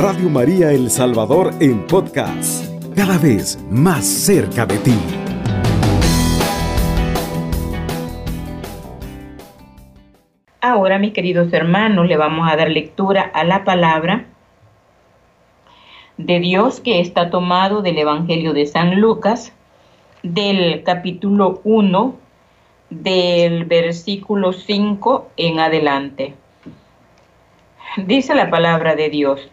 Radio María El Salvador en podcast, cada vez más cerca de ti. Ahora, mis queridos hermanos, le vamos a dar lectura a la palabra de Dios que está tomado del Evangelio de San Lucas, del capítulo 1, del versículo 5 en adelante. Dice la palabra de Dios.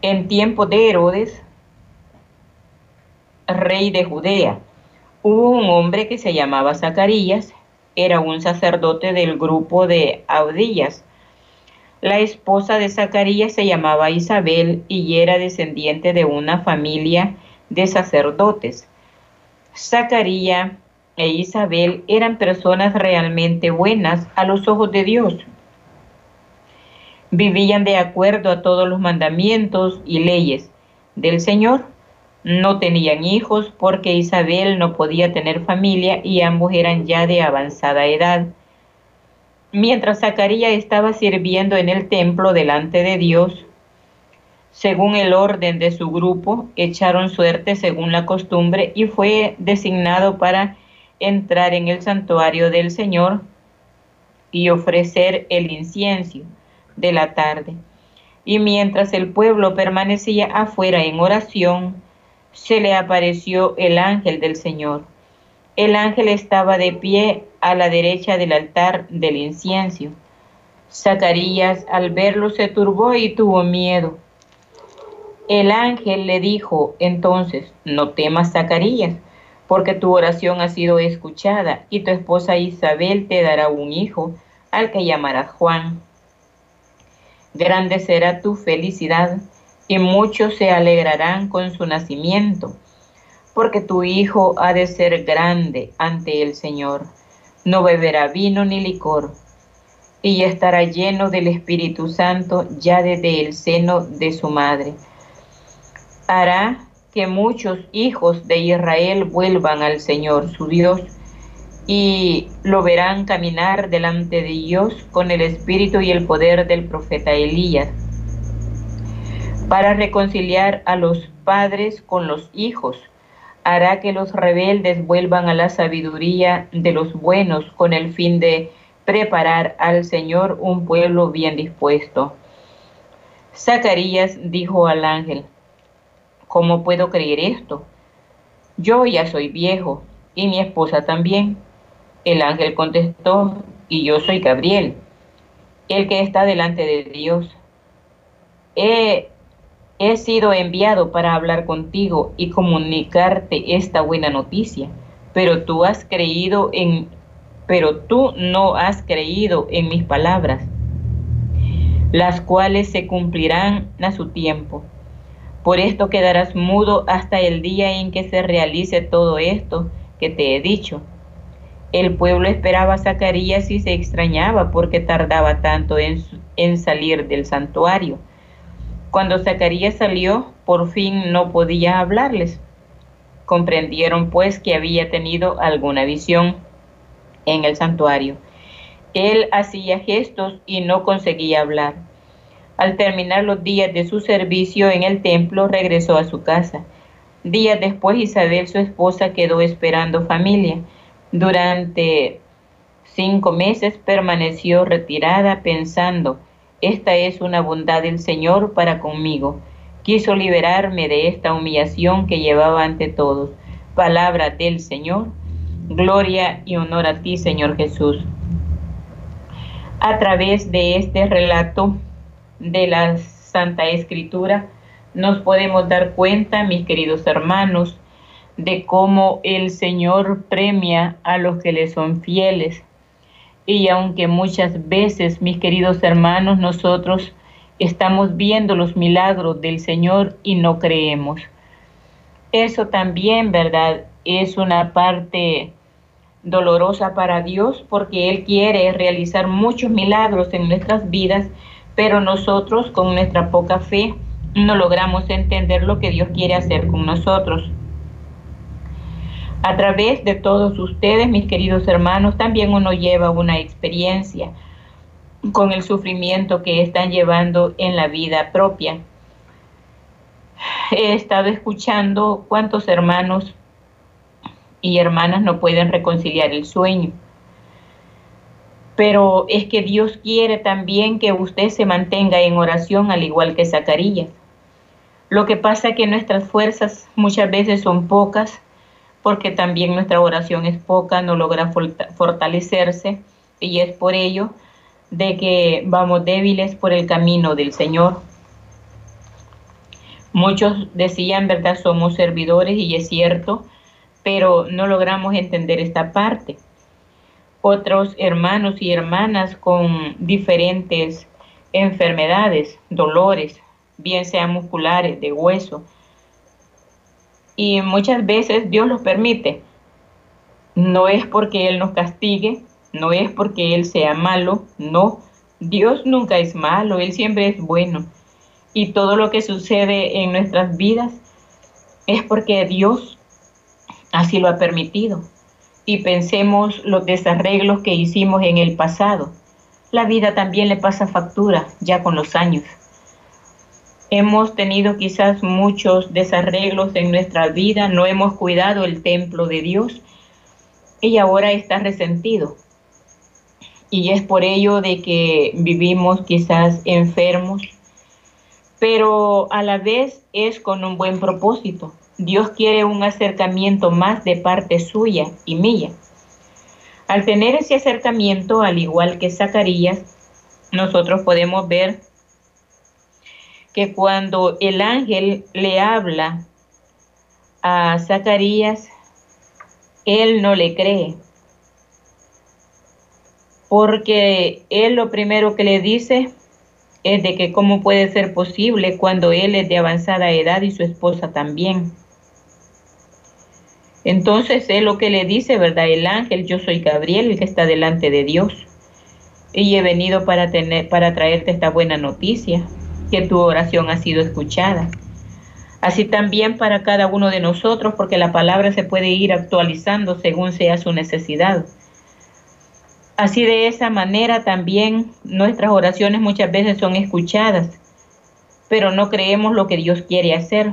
En tiempo de Herodes, rey de Judea, hubo un hombre que se llamaba Zacarías, era un sacerdote del grupo de Audillas. La esposa de Zacarías se llamaba Isabel y era descendiente de una familia de sacerdotes. Zacarías e Isabel eran personas realmente buenas a los ojos de Dios vivían de acuerdo a todos los mandamientos y leyes del Señor. No tenían hijos porque Isabel no podía tener familia y ambos eran ya de avanzada edad. Mientras Zacarías estaba sirviendo en el templo delante de Dios, según el orden de su grupo, echaron suerte según la costumbre y fue designado para entrar en el santuario del Señor y ofrecer el incienso de la tarde. Y mientras el pueblo permanecía afuera en oración, se le apareció el ángel del Señor. El ángel estaba de pie a la derecha del altar del incienso. Zacarías al verlo se turbó y tuvo miedo. El ángel le dijo entonces, no temas Zacarías, porque tu oración ha sido escuchada y tu esposa Isabel te dará un hijo, al que llamarás Juan grande será tu felicidad y muchos se alegrarán con su nacimiento, porque tu hijo ha de ser grande ante el Señor. No beberá vino ni licor, y estará lleno del Espíritu Santo ya desde el seno de su madre. Hará que muchos hijos de Israel vuelvan al Señor su Dios y lo verán caminar delante de Dios con el espíritu y el poder del profeta Elías, para reconciliar a los padres con los hijos. Hará que los rebeldes vuelvan a la sabiduría de los buenos con el fin de preparar al Señor un pueblo bien dispuesto. Zacarías dijo al ángel, ¿cómo puedo creer esto? Yo ya soy viejo y mi esposa también el ángel contestó, y yo soy Gabriel, el que está delante de Dios. He, sido enviado para hablar contigo y comunicarte esta buena noticia, pero tú has creído en, pero tú no has creído en mis palabras, las cuales se cumplirán a su tiempo. Por esto quedarás mudo hasta el día en que se realice todo esto que te he dicho el pueblo esperaba a Zacarías y se extrañaba porque tardaba tanto en, en, salir del santuario. Cuando Zacarías salió, por fin no podía hablarles. Comprendieron pues que había tenido alguna visión en el santuario. Él hacía gestos y no conseguía hablar. Al terminar los días de su servicio en el templo, regresó a su casa. Días después, Isabel, su esposa, quedó esperando familia durante cinco meses permaneció retirada pensando, esta es una bondad del Señor para conmigo. Quiso liberarme de esta humillación que llevaba ante todos. Palabra del Señor. Gloria y honor a ti, Señor Jesús. A través de este relato de la Santa Escritura, nos podemos dar cuenta, mis queridos hermanos, de cómo el Señor premia a los que le son fieles. Y aunque muchas veces, mis queridos hermanos, nosotros estamos viendo los milagros del Señor y no creemos. Eso también, ¿verdad? Es una parte dolorosa para Dios porque Él quiere realizar muchos milagros en nuestras vidas, pero nosotros con nuestra poca fe no logramos entender lo que Dios quiere hacer con nosotros. A través de todos ustedes, mis queridos hermanos, también uno lleva una experiencia. con el sufrimiento que están llevando en la vida propia. He estado escuchando cuántos hermanos y hermanas no pueden reconciliar el sueño. Pero es que Dios quiere también que usted se mantenga en oración al igual que Zacarías. Lo que pasa es que nuestras fuerzas muchas veces son pocas porque también nuestra oración es poca, no logra fortalecerse y es por ello de que vamos débiles por el camino del Señor. Muchos decían, ¿verdad? Somos servidores y es cierto, pero no logramos entender esta parte. Otros hermanos y hermanas con diferentes enfermedades, dolores, bien sean musculares, de hueso, y muchas veces Dios los permite. No es porque Él nos castigue, no es porque Él sea malo, no. Dios nunca es malo, Él siempre es bueno. Y todo lo que sucede en nuestras vidas es porque Dios así lo ha permitido. Y pensemos los desarreglos que hicimos en el pasado. La vida también le pasa factura ya con los años. Hemos tenido quizás muchos desarreglos en nuestra vida, no hemos cuidado el templo de Dios y ahora está resentido. Y es por ello de que vivimos quizás enfermos, pero a la vez es con un buen propósito. Dios quiere un acercamiento más de parte suya y mía. Al tener ese acercamiento, al igual que Zacarías, nosotros podemos ver que cuando el ángel le habla a Zacarías, él no le cree. Porque él lo primero que le dice es de que cómo puede ser posible cuando él es de avanzada edad y su esposa también. Entonces él lo que le dice, ¿verdad? El ángel, yo soy Gabriel, el que está delante de Dios. Y he venido para, tener, para traerte esta buena noticia que tu oración ha sido escuchada. Así también para cada uno de nosotros, porque la palabra se puede ir actualizando según sea su necesidad. Así de esa manera también nuestras oraciones muchas veces son escuchadas, pero no creemos lo que Dios quiere hacer.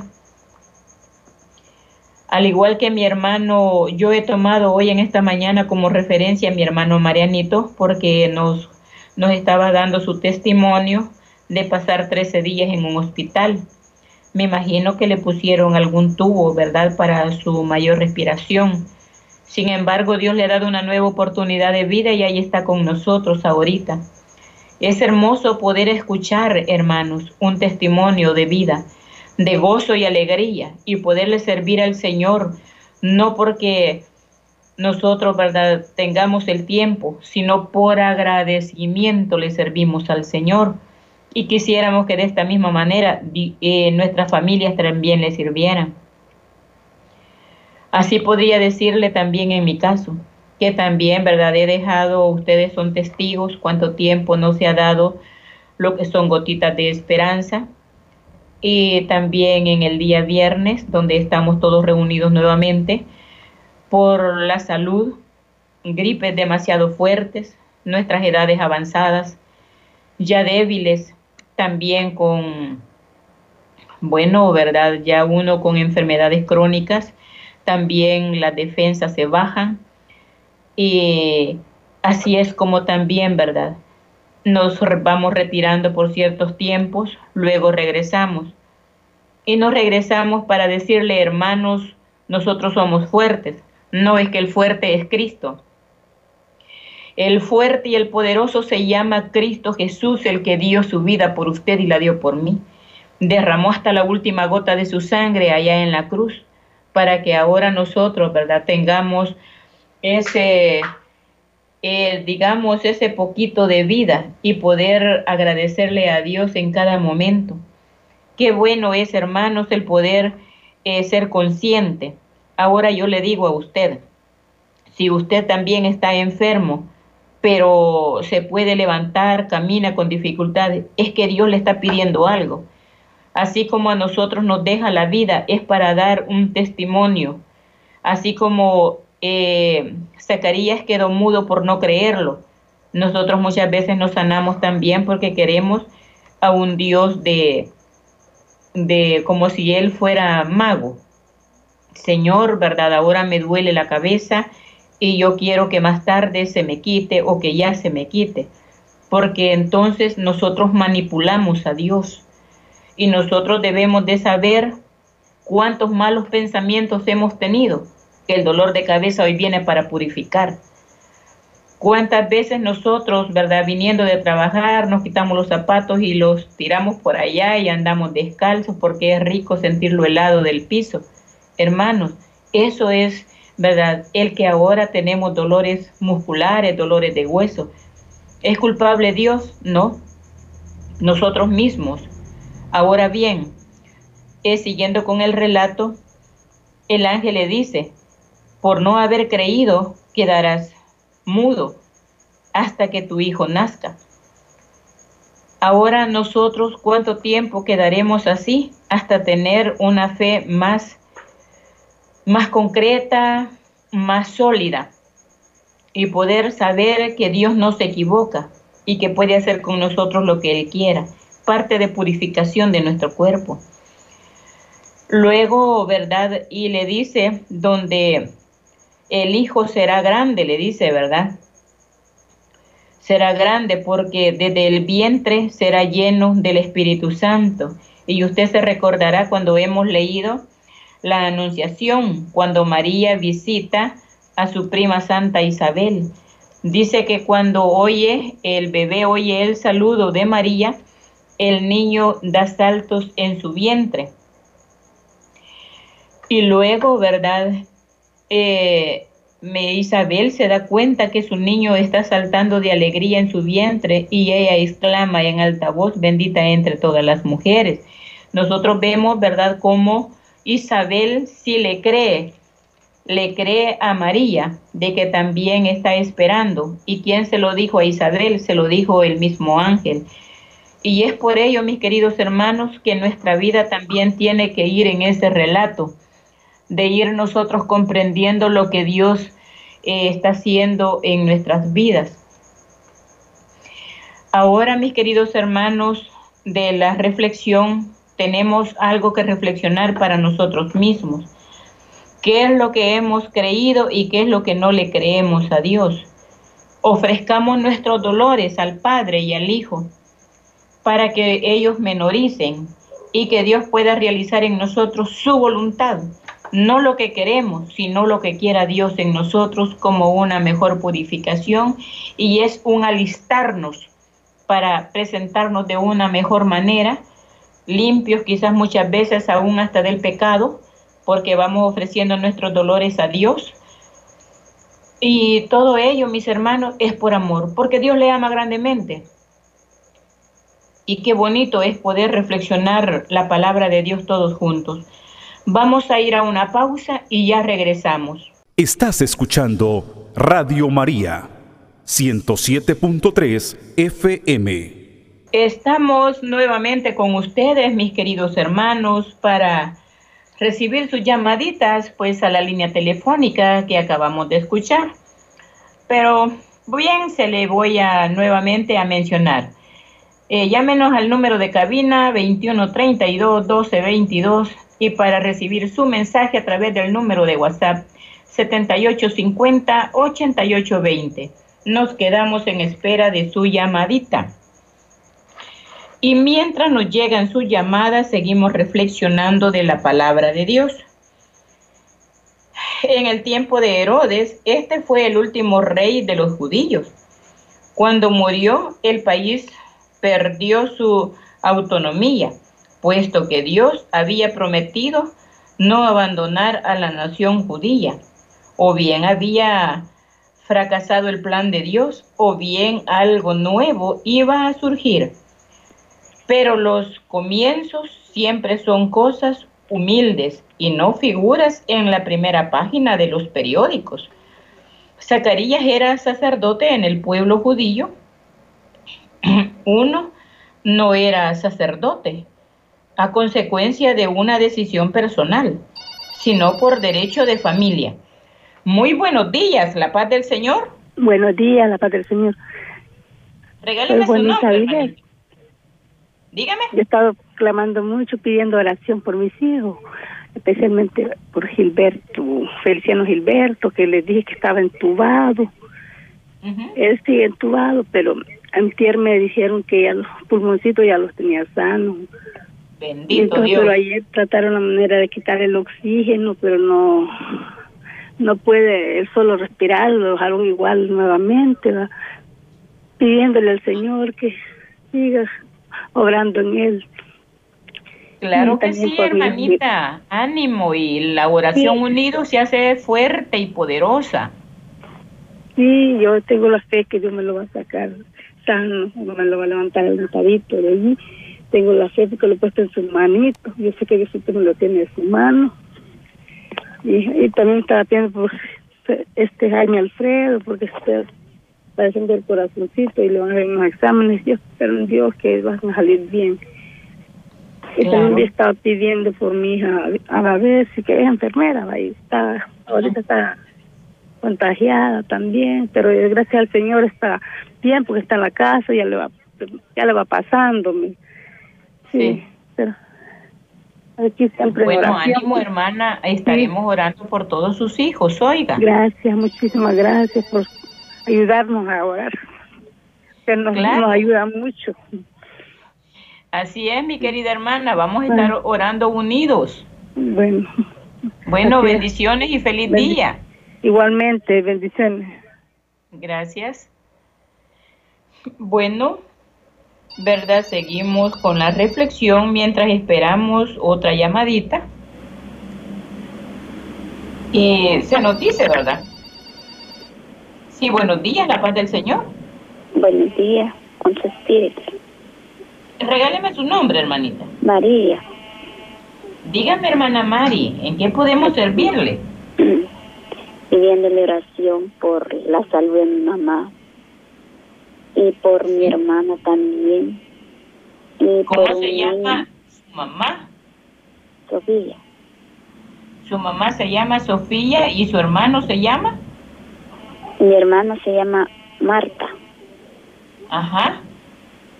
Al igual que mi hermano, yo he tomado hoy en esta mañana como referencia a mi hermano Marianito, porque nos, nos estaba dando su testimonio de pasar 13 días en un hospital. Me imagino que le pusieron algún tubo, ¿verdad?, para su mayor respiración. Sin embargo, Dios le ha dado una nueva oportunidad de vida y ahí está con nosotros ahorita. Es hermoso poder escuchar, hermanos, un testimonio de vida, de gozo y alegría y poderle servir al Señor, no porque nosotros, ¿verdad?, tengamos el tiempo, sino por agradecimiento le servimos al Señor y quisiéramos que de esta misma manera eh, nuestras familias también le sirvieran. Así podría decirle también en mi caso, que también, ¿verdad? He dejado, ustedes son testigos, cuánto tiempo no se ha dado lo que son gotitas de esperanza. Y también en el día viernes, donde estamos todos reunidos nuevamente, por la salud, gripes demasiado fuertes, nuestras edades avanzadas, ya débiles también con, bueno, ¿verdad? Ya uno con enfermedades crónicas, también las defensas se bajan. Y así es como también, ¿verdad? Nos vamos retirando por ciertos tiempos, luego regresamos. Y nos regresamos para decirle, hermanos, nosotros somos fuertes. No es que el fuerte es Cristo, el fuerte y el poderoso se llama Cristo Jesús, el que dio su vida por usted y la dio por mí. Derramó hasta la última gota de su sangre allá en la cruz, para que ahora nosotros, ¿verdad?, tengamos ese, digamos, ese poquito de vida y poder agradecerle a Dios en cada momento. Qué bueno es, hermanos, el poder eh, ser consciente. Ahora yo le digo a usted, si usted también está enfermo, pero se puede levantar, camina con dificultades, es que Dios le está pidiendo algo. Así como a nosotros nos deja la vida, es para dar un testimonio. Así como eh, Zacarías quedó mudo por no creerlo, Nosotros muchas veces nos sanamos también porque queremos a un Dios de, de como si Él fuera mago. Señor, ¿verdad? Ahora me duele la cabeza y yo quiero que más tarde se me quite o que ya se me quite. Porque entonces nosotros manipulamos a Dios y nosotros debemos de saber cuántos malos pensamientos hemos tenido, que el dolor de cabeza hoy viene para purificar. ¿Cuántas veces nosotros, verdad, viniendo de trabajar, nos quitamos los zapatos y los tiramos por allá y andamos descalzos porque es rico sentir lo helado del piso? Hermanos, eso es, verdad, el que ahora tenemos dolores musculares, dolores de hueso. ¿Es culpable Dios? No, nosotros mismos. Ahora bien, es siguiendo con el relato, el ángel le dice, por no haber creído, quedarás mudo hasta que tu hijo nazca. Ahora nosotros, ¿cuánto tiempo quedaremos así hasta tener una fe más, más concreta, más sólida y poder saber que Dios no se equivoca y que puede hacer con nosotros lo que Él quiera? Parte de purificación de nuestro cuerpo. Luego, ¿verdad? Y le dice, donde el hijo será grande, le dice, ¿verdad? Será grande porque desde el vientre será lleno del Espíritu Santo. Y usted se recordará cuando hemos leído la anunciación, cuando María visita a su prima Santa Isabel. Dice que cuando oye el bebé, oye el saludo de María, el niño da saltos en su vientre. Y luego, ¿verdad? Eh, Isabel se da cuenta que su niño está saltando de alegría en su vientre y ella exclama en alta voz, bendita entre todas las mujeres. Nosotros vemos, ¿verdad?, cómo Isabel sí le cree, le cree a María de que también está esperando. ¿Y quién se lo dijo a Isabel? Se lo dijo el mismo ángel. Y es por ello, mis queridos hermanos, que nuestra vida también tiene que ir en ese relato de ir nosotros comprendiendo lo que Dios eh, está haciendo en nuestras vidas. Ahora, mis queridos hermanos, de la reflexión tenemos algo que reflexionar para nosotros mismos. ¿Qué es lo que hemos creído y qué es lo que no le creemos a Dios? Ofrezcamos nuestros dolores al Padre y al Hijo para que ellos menoricen y que Dios pueda realizar en nosotros su voluntad no lo que queremos, sino lo que quiera Dios en nosotros como una mejor purificación y es un alistarnos para presentarnos de una mejor manera, limpios quizás muchas veces aún hasta del pecado, porque vamos ofreciendo nuestros dolores a Dios. Y todo ello, mis hermanos, es por amor, porque Dios le ama grandemente. Y qué bonito es poder reflexionar la palabra de Dios todos juntos. Vamos a ir a una pausa y ya regresamos. Estás escuchando Radio María 107.3 FM. Estamos nuevamente con ustedes, mis queridos hermanos, para recibir sus llamaditas, pues a la línea telefónica que acabamos de escuchar. Pero bien, se le voy a nuevamente a mencionar. Eh, llámenos al número de cabina 2132 1222 y para recibir su mensaje a través del número de WhatsApp 7850-8820. Nos quedamos en espera de su llamadita. Y mientras nos llegan sus llamadas, seguimos reflexionando de la palabra de Dios. En el tiempo de Herodes, este fue el último rey de los judíos. Cuando murió, el país perdió su autonomía puesto que Dios había prometido no abandonar a la nación judía, o bien había fracasado el plan de Dios, o bien algo nuevo iba a surgir. Pero los comienzos siempre son cosas humildes y no figuras en la primera página de los periódicos. Zacarías era sacerdote en el pueblo judío. Uno no era sacerdote, a consecuencia de una decisión personal, sino por derecho de familia. Muy buenos días, la paz del Señor. Buenos días, la paz del Señor. Regáleme su nombre, Dígame. Yo he estado clamando mucho, pidiendo oración por mis hijos, especialmente por Gilberto, Feliciano Gilberto, que le dije que estaba entubado. Él sigue entubado, pero antier me dijeron que ya los pulmoncitos ya los tenía sanos. Bendito Dios. Pero ayer trataron la manera de quitar el oxígeno, pero no no puede él solo respirar, lo dejaron igual nuevamente, pidiéndole al Señor que siga obrando en él. Claro que sí, hermanita, ánimo y la oración unido se hace fuerte y poderosa. Sí, yo tengo la fe que Dios me lo va a sacar sano, me lo va a levantar el montadito de allí. Tengo la fe porque lo he puesto en sus manitos. Yo sé que Dios me lo tiene en su mano. Y, también estaba pidiendo por este Jaime Alfredo, porque está padeciendo el corazoncito y le van a hacer unos exámenes. Yo espero en Dios que van a salir bien. Y también estaba pidiendo por mi hija a la vez, que es enfermera, ahí está, ahorita está contagiada también, pero gracias al Señor está bien porque está en la casa, ya le va, ya le va pasando. Sí, pero aquí siempre Bueno, ánimo hermana, estaremos orando por todos sus hijos, oiga. Gracias, muchísimas gracias por ayudarnos a orar, que nos, nos ayuda mucho. Así es, mi querida hermana, vamos a estar orando unidos. Bueno. Bueno, bendiciones y feliz día. Igualmente, bendiciones. Gracias. Bueno, ¿verdad? Seguimos con la reflexión mientras esperamos otra llamadita. Y se nos dice, ¿verdad? Sí, buenos días, la paz del Señor. Buenos días, con su espíritu. Regáleme su nombre, hermanita. María. Dígame, hermana Mari, ¿en qué podemos servirle? Pidiendo la oración por la salud de mi mamá y por mi hermana también. Y ¿Cómo se llama su mamá? Sofía. Su mamá se llama Sofía y su hermano se llama? Mi hermano se llama Marta. Ajá.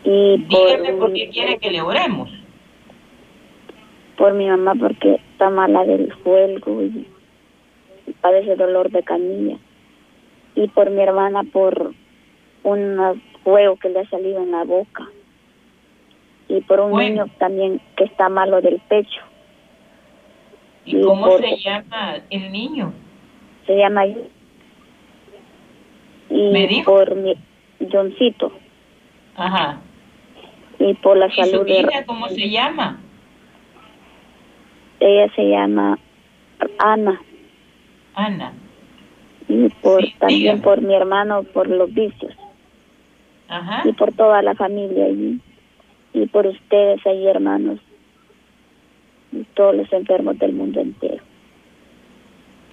Y Dígame por, qué quiere que le oremos. Por mi mamá porque está mala del fuego y padece dolor de canilla. Y por mi hermana por un fuego que le ha salido en la boca. Y por un niño también que está malo del pecho. ¿Y, cómo se llama el niño? Se llama... Y por mi Johncito. Ajá y por la salud de... cómo se llama? Ella se llama Ana. Ana. Y por también por mi hermano por los vicios. Ajá. Y por toda la familia allí. Y por ustedes ahí, hermanos. Y todos los enfermos del mundo entero.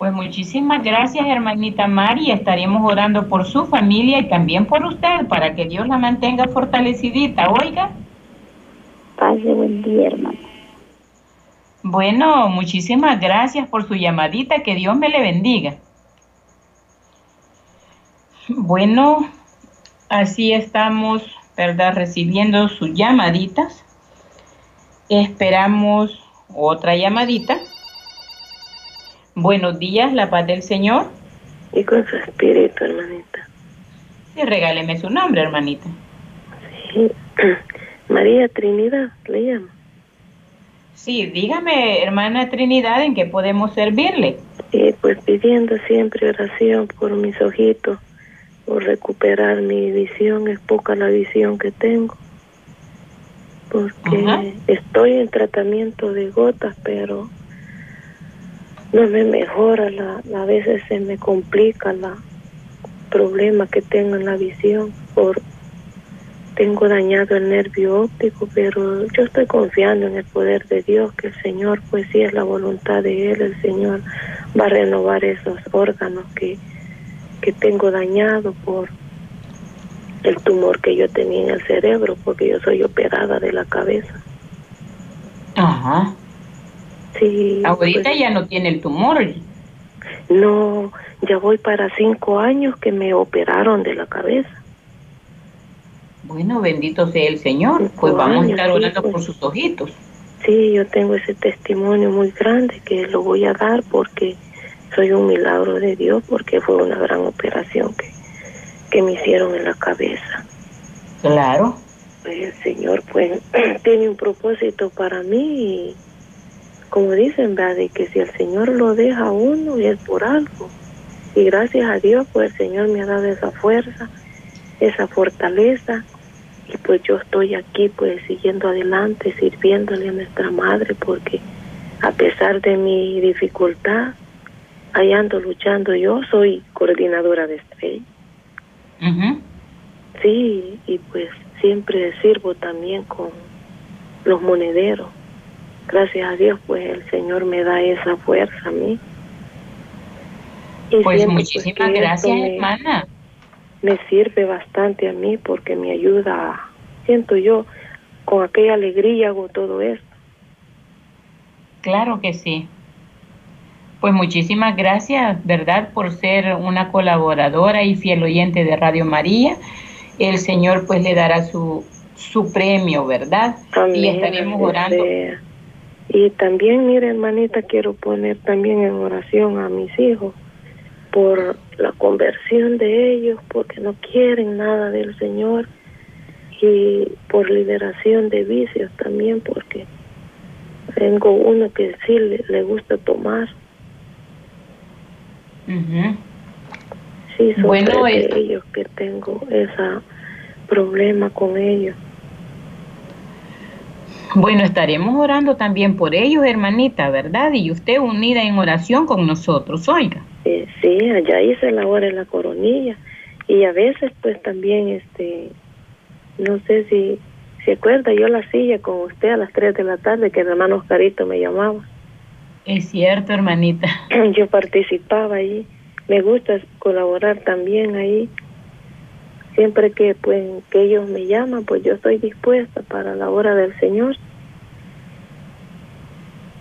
Pues muchísimas gracias, hermanita Mari. Estaremos orando por su familia y también por usted para que Dios la mantenga fortalecidita. Oiga. Pase buen día, hermano. Bueno, muchísimas gracias por su llamadita. Que Dios me le bendiga. Bueno, así estamos, ¿verdad? Recibiendo sus llamaditas. Esperamos otra llamadita. Buenos días, la paz del Señor. Y con su espíritu, hermanita. Sí, regáleme su nombre, hermanita. Sí, María Trinidad, le llamo. Sí, dígame, hermana Trinidad, ¿en qué podemos servirle? Sí, pues pidiendo siempre oración por mis ojitos, por recuperar mi visión, es poca la visión que tengo. Porque estoy en tratamiento de gotas, pero no me mejora, la, a veces se me complica la problema que tengo en la visión por tengo dañado el nervio óptico, pero yo estoy confiando en el poder de Dios, que el Señor, pues si es la voluntad de Él, el Señor va a renovar esos órganos que, que tengo dañado por el tumor que yo tenía en el cerebro, porque yo soy operada de la cabeza. Ajá. Sí. Ahorita pues ya no tiene el tumor. No, ya voy para cinco años que me operaron de la cabeza. Bueno, bendito sea el Señor. Pues vamos a estar orando por sus ojitos. Sí, yo tengo ese testimonio muy grande que lo voy a dar porque soy un milagro de Dios, porque fue una gran operación que, que me hicieron en la cabeza. Claro. Pues el Señor pues tiene un propósito para mí y como dicen, ¿verdad? De que si el Señor lo deja a uno es por algo. Y gracias a Dios pues el Señor me ha dado esa fuerza, esa fortaleza y pues yo estoy aquí pues siguiendo adelante, sirviéndole a nuestra madre porque a pesar de mi dificultad, ahí ando luchando. Yo soy coordinadora de estrella. Sí, y pues siempre sirvo también con los monederos. Gracias a Dios, pues el Señor me da esa fuerza a mí. Y pues, pues muchísimas gracias, hermana me sirve bastante a mí porque me ayuda, siento yo, con aquella alegría hago todo esto. Claro que sí. Pues muchísimas gracias, ¿verdad?, por ser una colaboradora y fiel oyente de Radio María. El Señor pues le dará su, su premio, ¿verdad? y estaremos orando. Y también, mire, hermanita, quiero poner también en oración a mis hijos por la conversión de ellos, porque no quieren nada del Señor y por liberación de vicios también, porque tengo uno que sí le, gusta tomar. Sí, son bueno, ellos que tengo ese problema con ellos. Bueno, estaremos orando también por ellos, hermanita, ¿verdad? Y usted unida en oración con nosotros, oiga. Eh, sí, allá hice la hora en la coronilla y a veces pues también este no sé si se acuerda yo la silla con usted a las 3 de la tarde que el hermano Oscarito me llamaba. Es cierto, hermanita. Yo participaba ahí. Me gusta colaborar también ahí. Siempre que pues que ellos me llaman, pues yo estoy dispuesta para la hora del Señor.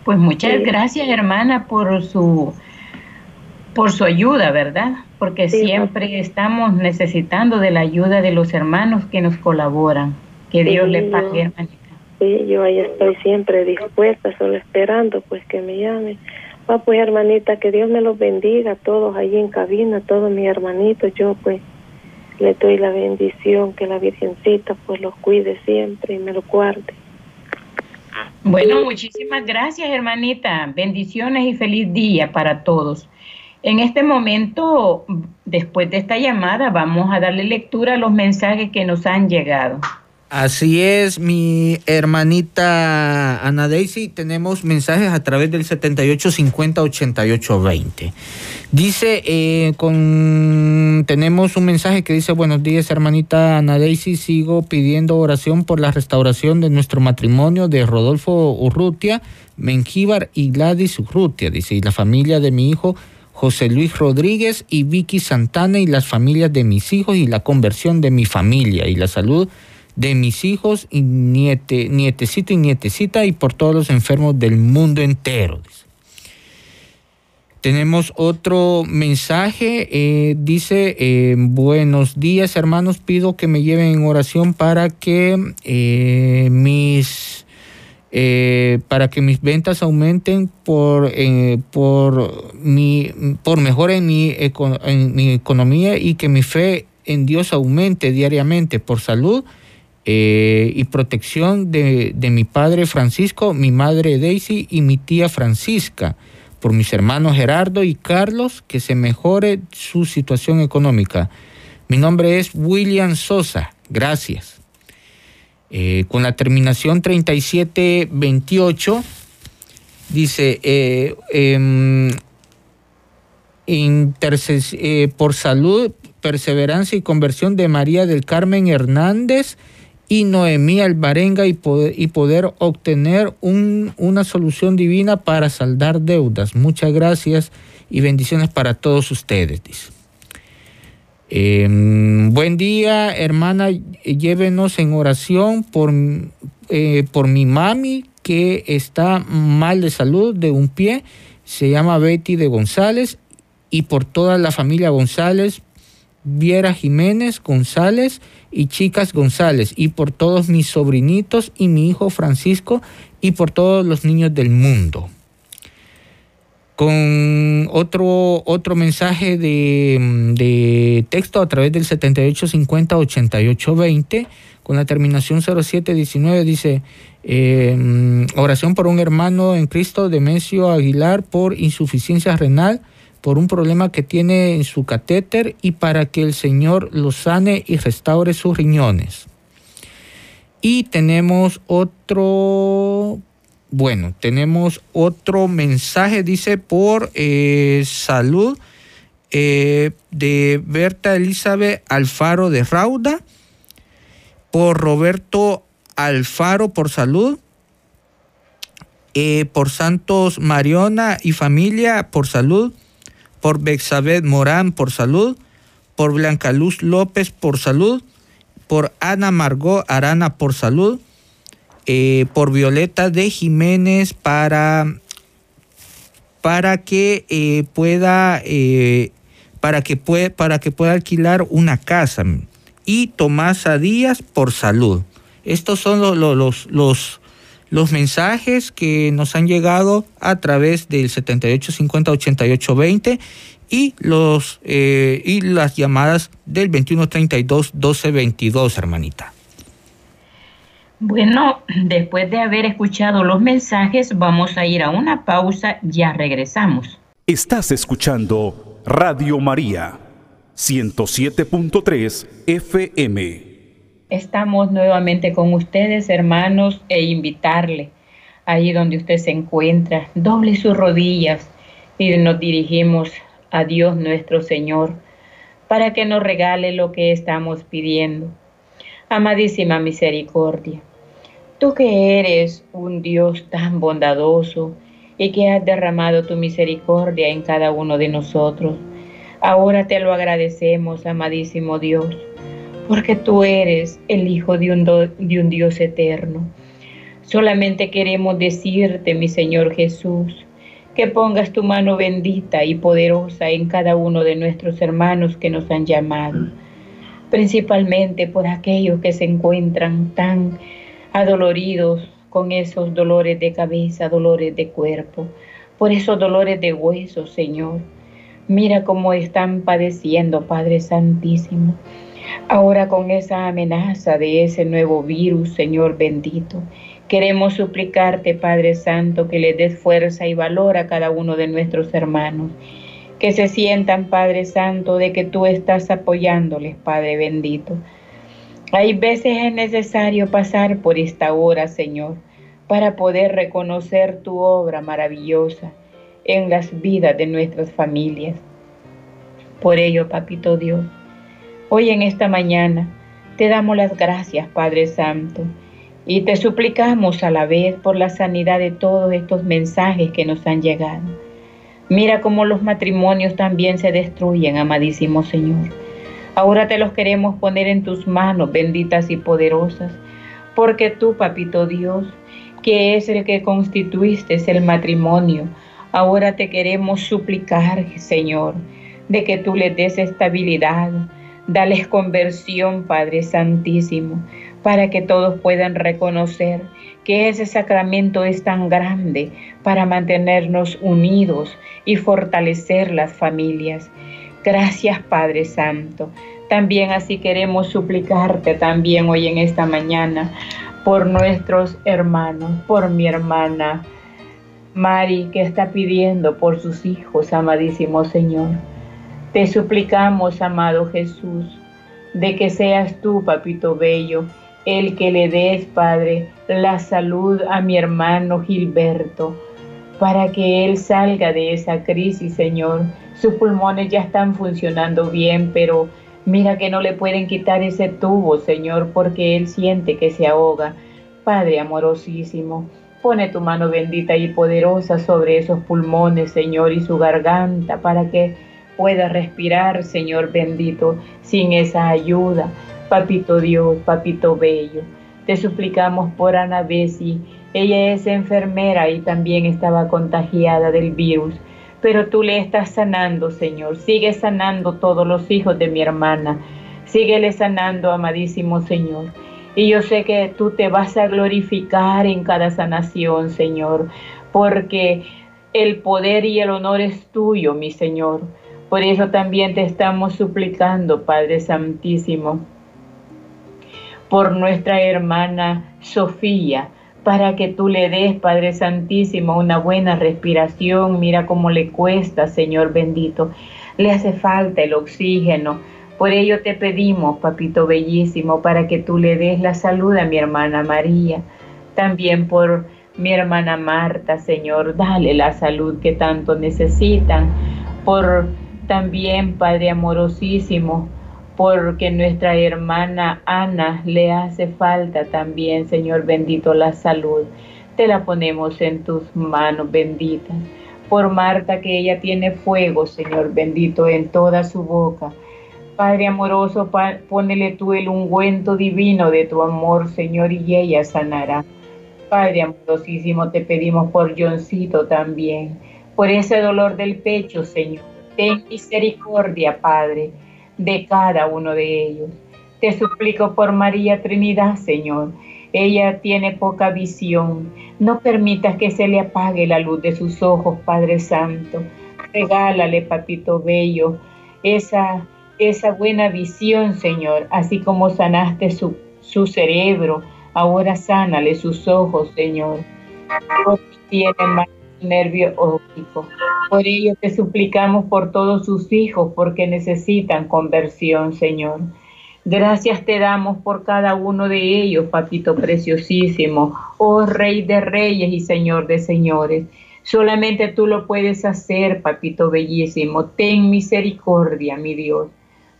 Pues muchas gracias, hermana, por su por su ayuda, ¿verdad? Porque siempre estamos necesitando de la ayuda de los hermanos que nos colaboran. Que Dios le pague, hermanita. Sí, yo ahí estoy siempre dispuesta, solo esperando pues que me llamen. Va pues hermanita, que Dios me los bendiga a todos ahí en cabina, todos mis hermanitos. Yo pues le doy la bendición, que la Virgencita pues los cuide siempre y me lo guarde. Bueno, muchísimas gracias hermanita. Bendiciones y feliz día para todos. En este momento, después de esta llamada, vamos a darle lectura a los mensajes que nos han llegado. Así es, mi hermanita Ana Daisy, tenemos mensajes a través del 7850-8820. Dice, eh, con, tenemos un mensaje que dice, buenos días hermanita Ana Daisy, sigo pidiendo oración por la restauración de nuestro matrimonio de Rodolfo Urrutia, Mengíbar y Gladys Urrutia, dice, y la familia de mi hijo José Luis Rodríguez y Vicky Santana y las familias de mis hijos y la conversión de mi familia y la salud de mis hijos y niete, nietecito y nietecita y por todos los enfermos del mundo entero. Tenemos otro mensaje, eh, dice, eh, buenos días hermanos, pido que me lleven en oración para que eh, mis para que mis ventas aumenten por, por, mi, por mi, en mi economía y que mi fe en Dios aumente diariamente por salud eh, y protección de, mi padre Francisco, mi madre Daisy y mi tía Francisca, por mis hermanos Gerardo y Carlos, que se mejore su situación económica. Mi nombre es William Sosa. Gracias. Eh, con la terminación 3728, dice, eh, em, por salud, perseverancia y conversión de María del Carmen Hernández y Noemí poder, y poder obtener una solución divina para saldar deudas. Muchas gracias y bendiciones para todos ustedes, dice. Em, buen día, hermana, llévenos en oración por, eh, por mi mami que está mal de salud de un pie, se llama Betty de González, y por toda la familia González, Viera Jiménez González y Chicas González, y por todos mis sobrinitos y mi hijo Francisco, y por todos los niños del mundo. Con otro, otro mensaje de, de texto a través del 7850-8820, con la terminación 0719, dice, eh, oración por un hermano en Cristo, Demencio Aguilar, por insuficiencia renal, por un problema que tiene en su catéter y para que el Señor lo sane y restaure sus riñones. Y tenemos otro, bueno, tenemos otro mensaje, dice, por eh, salud eh, de Berta Elizabeth Alfaro de Rauda, por Roberto Alfaro por salud, eh, por Santos Mariona y familia por salud, por Bexabeth Morán por salud, por Blanca Luz López por salud, por Ana Margot Arana por salud, eh, por Violeta de Jiménez para, para que eh, pueda para que puede, para que pueda alquilar una casa y Tomás Díaz por salud. Estos son los, los, los, los mensajes que nos han llegado a través del 7850-8820 y, los, eh, y las llamadas del 2132-1222, hermanita. Bueno, después de haber escuchado los mensajes, vamos a ir a una pausa, ya regresamos. Estás escuchando Radio María, 107.3 FM. Estamos nuevamente con ustedes, hermanos, e invitarle ahí donde usted se encuentra, doble sus rodillas y nos dirigimos a Dios nuestro Señor para que nos regale lo que estamos pidiendo. Amadísima misericordia, tú que eres un Dios tan bondadoso y que has derramado tu misericordia en cada uno de nosotros, ahora te lo agradecemos, amadísimo Dios porque tú eres el Hijo de un, de un Dios eterno. Solamente queremos decirte, mi Señor Jesús, que pongas tu mano bendita y poderosa en cada uno de nuestros hermanos que nos han llamado, principalmente por aquellos que se encuentran tan adoloridos con esos dolores de cabeza, dolores de cuerpo, por esos dolores de huesos, Señor. Mira cómo están padeciendo, Padre Santísimo. Ahora con esa amenaza de ese nuevo virus, Señor bendito, queremos suplicarte, Padre Santo, que le des fuerza y valor a cada uno de nuestros hermanos, que se sientan, Padre Santo, de que tú estás apoyándoles, Padre bendito. Hay veces es necesario pasar por esta hora, Señor, para poder reconocer tu obra maravillosa en las vidas de nuestras familias. Por ello, Papito Dios, Hoy en esta mañana te damos las gracias, Padre Santo, y te suplicamos a la vez por la sanidad de todos estos mensajes que nos han llegado. Mira cómo los matrimonios también se destruyen, amadísimo Señor. Ahora te los queremos poner en tus manos, benditas y poderosas, porque tú, Papito Dios, que es el que constituiste el matrimonio, ahora te queremos suplicar, Señor, de que tú le des estabilidad, Dales conversión, Padre Santísimo, para que todos puedan reconocer que ese sacramento es tan grande para mantenernos unidos y fortalecer las familias. Gracias, Padre Santo. También así queremos suplicarte también hoy en esta mañana por nuestros hermanos, por mi hermana Mari que está pidiendo por sus hijos, amadísimo Señor. Te suplicamos, amado Jesús, de que seas tú, papito bello, el que le des, Padre, la salud a mi hermano Gilberto, para que él salga de esa crisis, Señor. Sus pulmones ya están funcionando bien, pero mira que no le pueden quitar ese tubo, Señor, porque él siente que se ahoga. Padre amorosísimo, pone tu mano bendita y poderosa sobre esos pulmones, Señor, y su garganta, para que pueda respirar, Señor bendito, sin esa ayuda. Papito Dios, papito bello, te suplicamos por Ana Bessi. Ella es enfermera y también estaba contagiada del virus. pero tú le estás sanando, Señor. Sigue sanando todos los hijos de mi hermana. Síguele sanando, amadísimo Señor. Y yo sé que tú te vas a glorificar en cada sanación, Señor, porque el poder y el honor es tuyo, mi Señor. Por eso también te estamos suplicando, Padre Santísimo, por nuestra hermana Sofía para que tú le des, Padre Santísimo, una buena respiración. Mira cómo le cuesta, Señor bendito. Le hace falta el oxígeno. Por ello te pedimos, Papito Bellísimo, para que tú le des la salud a mi hermana María. También por mi hermana Marta, Señor, dale la salud que tanto necesitan. Por también, Padre amorosísimo, porque nuestra hermana Ana le hace falta también, Señor bendito, la salud. Te la ponemos en tus manos benditas. Por Marta, que ella tiene fuego, Señor bendito, en toda su boca. Padre amoroso, ponele tú el ungüento divino de tu amor, Señor, y ella sanará. Padre amorosísimo, te pedimos por Johncito también, por ese dolor del pecho, Señor. Ten misericordia, Padre de cada uno de ellos. Te suplico por María Trinidad, Señor. Ella tiene poca visión. No permitas que se le apague la luz de sus ojos, Padre Santo. Regálale, papito bello, esa, esa buena visión, Señor, así como sanaste su, su cerebro. Ahora sánale sus ojos, Señor. tiene más nervio óptico. Por ello te suplicamos por todos sus hijos, porque necesitan conversión, Señor. Gracias te damos por cada uno de ellos, papito preciosísimo, oh Rey de Reyes y Señor de Señores. Solamente tú lo puedes hacer, papito bellísimo. Ten misericordia, mi Dios,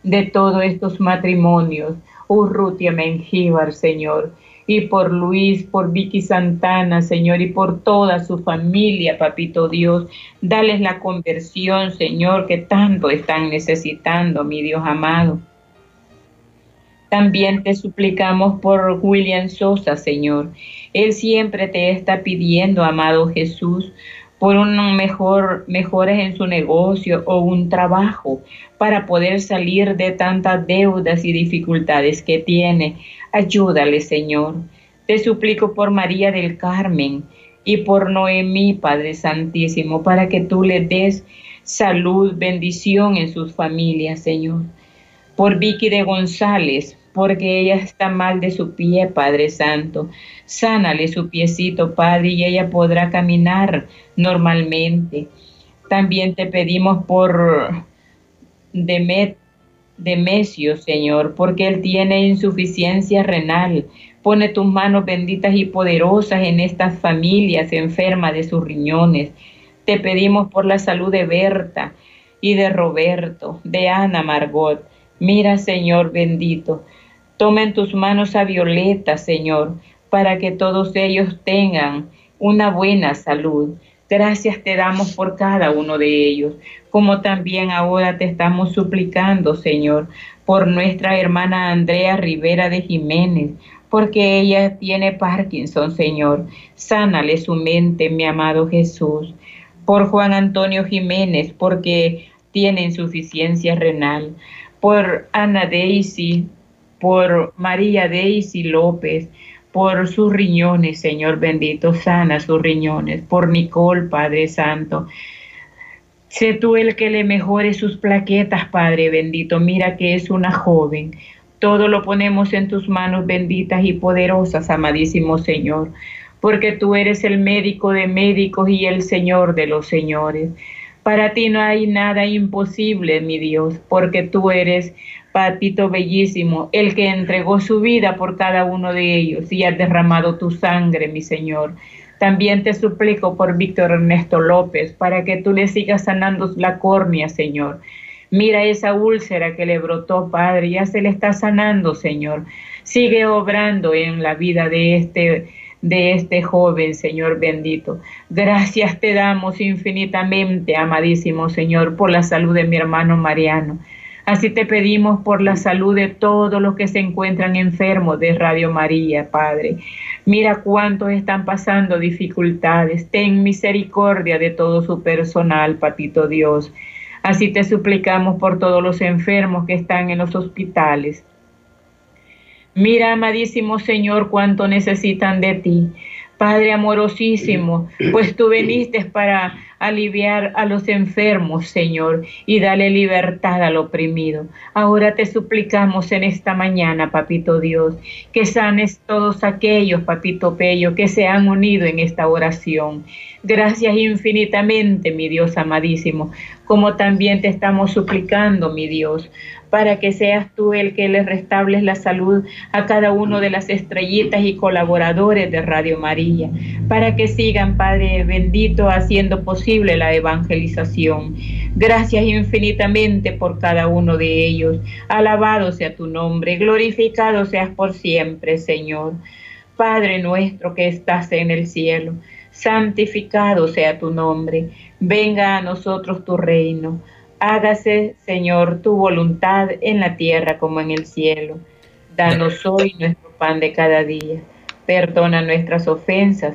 de todos estos matrimonios. Urrutia Mengíbar, Señor y por Luis, por Vicky Santana, Señor, y por toda su familia, Papito Dios. Dales la conversión, Señor, que tanto están necesitando, mi Dios amado. También te suplicamos por William Sosa, Señor. Él siempre te está pidiendo, amado Jesús, por un mejor en su negocio o un trabajo para poder salir de tantas deudas y dificultades que tiene. Ayúdale, Señor. Te suplico por María del Carmen y por Noemí, Padre Santísimo, para que tú le des salud, bendición en sus familias, Señor. Por Vicky de González, porque ella está mal de su pie, Padre Santo. Sánale su piecito, Padre, y ella podrá caminar normalmente. También te pedimos por Demet Demesio, Señor, porque él tiene insuficiencia renal. Pone tus manos benditas y poderosas en estas familias enfermas de sus riñones. Te pedimos por la salud de Berta y de Roberto, de Ana Margot. Mira, Señor bendito, toma en tus manos a Violeta, Señor, para que todos ellos tengan una buena salud. Gracias te damos por cada uno de ellos, como también ahora te estamos suplicando, Señor, por nuestra hermana Andrea Rivera de Jiménez, porque ella tiene Parkinson, Señor. Sánale su mente, mi amado Jesús. Por Juan Antonio Jiménez, porque tiene insuficiencia renal. Por Ana Daisy, por María Daisy López, por sus riñones, Señor bendito, sana sus riñones, por Nicole, Padre Santo. Sé tú el que le mejore sus plaquetas, Padre bendito. Mira que es una joven. Todo lo ponemos en tus manos benditas y poderosas, amadísimo Señor, porque tú eres el médico de médicos y el Señor de los señores. Para ti no hay nada imposible, mi Dios, porque tú eres Patito bellísimo, el que entregó su vida por cada uno de ellos y ha derramado tu sangre, mi Señor. También te suplico por Víctor Ernesto López, para que tú le sigas sanando la córnea, Señor. Mira esa úlcera que le brotó, Padre, ya se le está sanando, Señor. Sigue obrando en la vida de este de este joven, Señor bendito. Gracias te damos infinitamente, amadísimo Señor, por la salud de mi hermano Mariano. Así te pedimos por la salud de todos los que se encuentran enfermos de Radio María, Padre. Mira cuántos están pasando dificultades. Ten misericordia de todo su personal, Patito Dios. Así te suplicamos por todos los enfermos que están en los hospitales. Mira, amadísimo Señor, cuánto necesitan de ti. Padre amorosísimo, pues tú viniste para aliviar a los enfermos, Señor, y dale libertad al oprimido. Ahora te suplicamos en esta mañana, Papito Dios, que sanes todos aquellos, Papito Pello, que se han unido en esta oración. Gracias infinitamente, mi Dios amadísimo, como también te estamos suplicando, mi Dios, para que seas tú el que le restables la salud a cada uno de las estrellitas y colaboradores de Radio María, para que sigan, Padre bendito, haciendo posible la evangelización. Gracias infinitamente por cada uno de ellos. Alabado sea tu nombre, glorificado seas por siempre, Señor. Padre nuestro que estás en el cielo, santificado sea tu nombre. Venga a nosotros tu reino Hágase, Señor, tu voluntad en la tierra como en el cielo. Danos hoy nuestro pan de cada día. Perdona nuestras ofensas,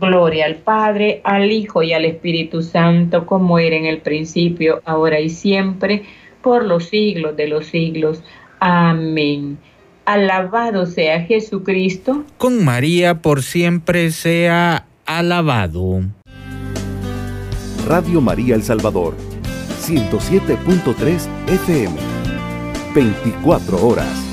Gloria al Padre, al Hijo y al Espíritu Santo, como era en el principio, ahora y siempre, por los siglos de los siglos. Amén. Alabado sea Jesucristo. Con María por siempre sea alabado. Radio María El Salvador 107.3 FM. 24 horas.